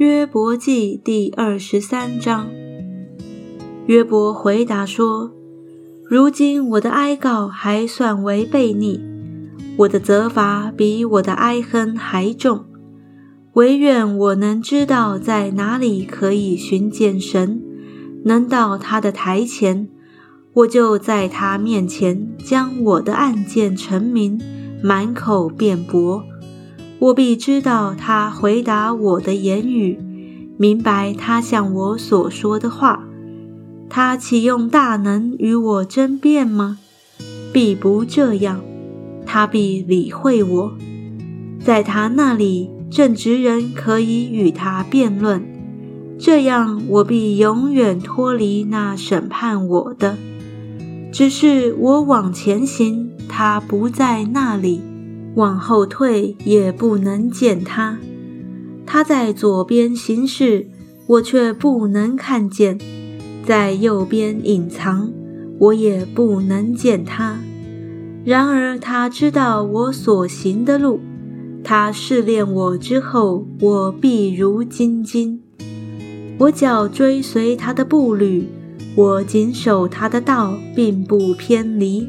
约伯记第二十三章。约伯回答说：“如今我的哀告还算为悖逆，我的责罚比我的哀恨还重。唯愿我能知道在哪里可以寻见神，能到他的台前，我就在他面前将我的案件陈明，满口辩驳。我必知道他回答我的言语，明白他向我所说的话。”他岂用大能与我争辩吗？必不这样，他必理会我。在他那里，正直人可以与他辩论，这样我必永远脱离那审判我的。只是我往前行，他不在那里；往后退，也不能见他。他在左边行事，我却不能看见。在右边隐藏，我也不能见他。然而他知道我所行的路，他试炼我之后，我必如金金。我脚追随他的步履，我谨守他的道，并不偏离。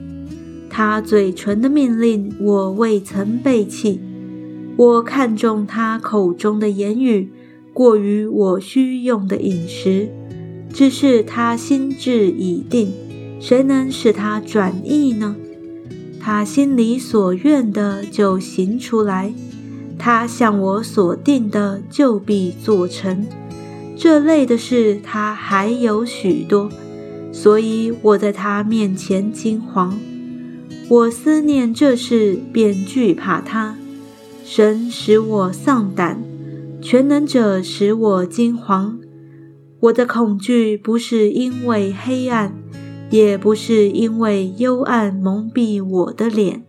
他嘴唇的命令，我未曾背弃。我看中他口中的言语，过于我需用的饮食。只是他心志已定，谁能使他转意呢？他心里所愿的就行出来，他向我所定的就必做成。这类的事他还有许多，所以我在他面前惊惶。我思念这事，便惧怕他。神使我丧胆，全能者使我惊惶。我的恐惧不是因为黑暗，也不是因为幽暗蒙蔽我的脸。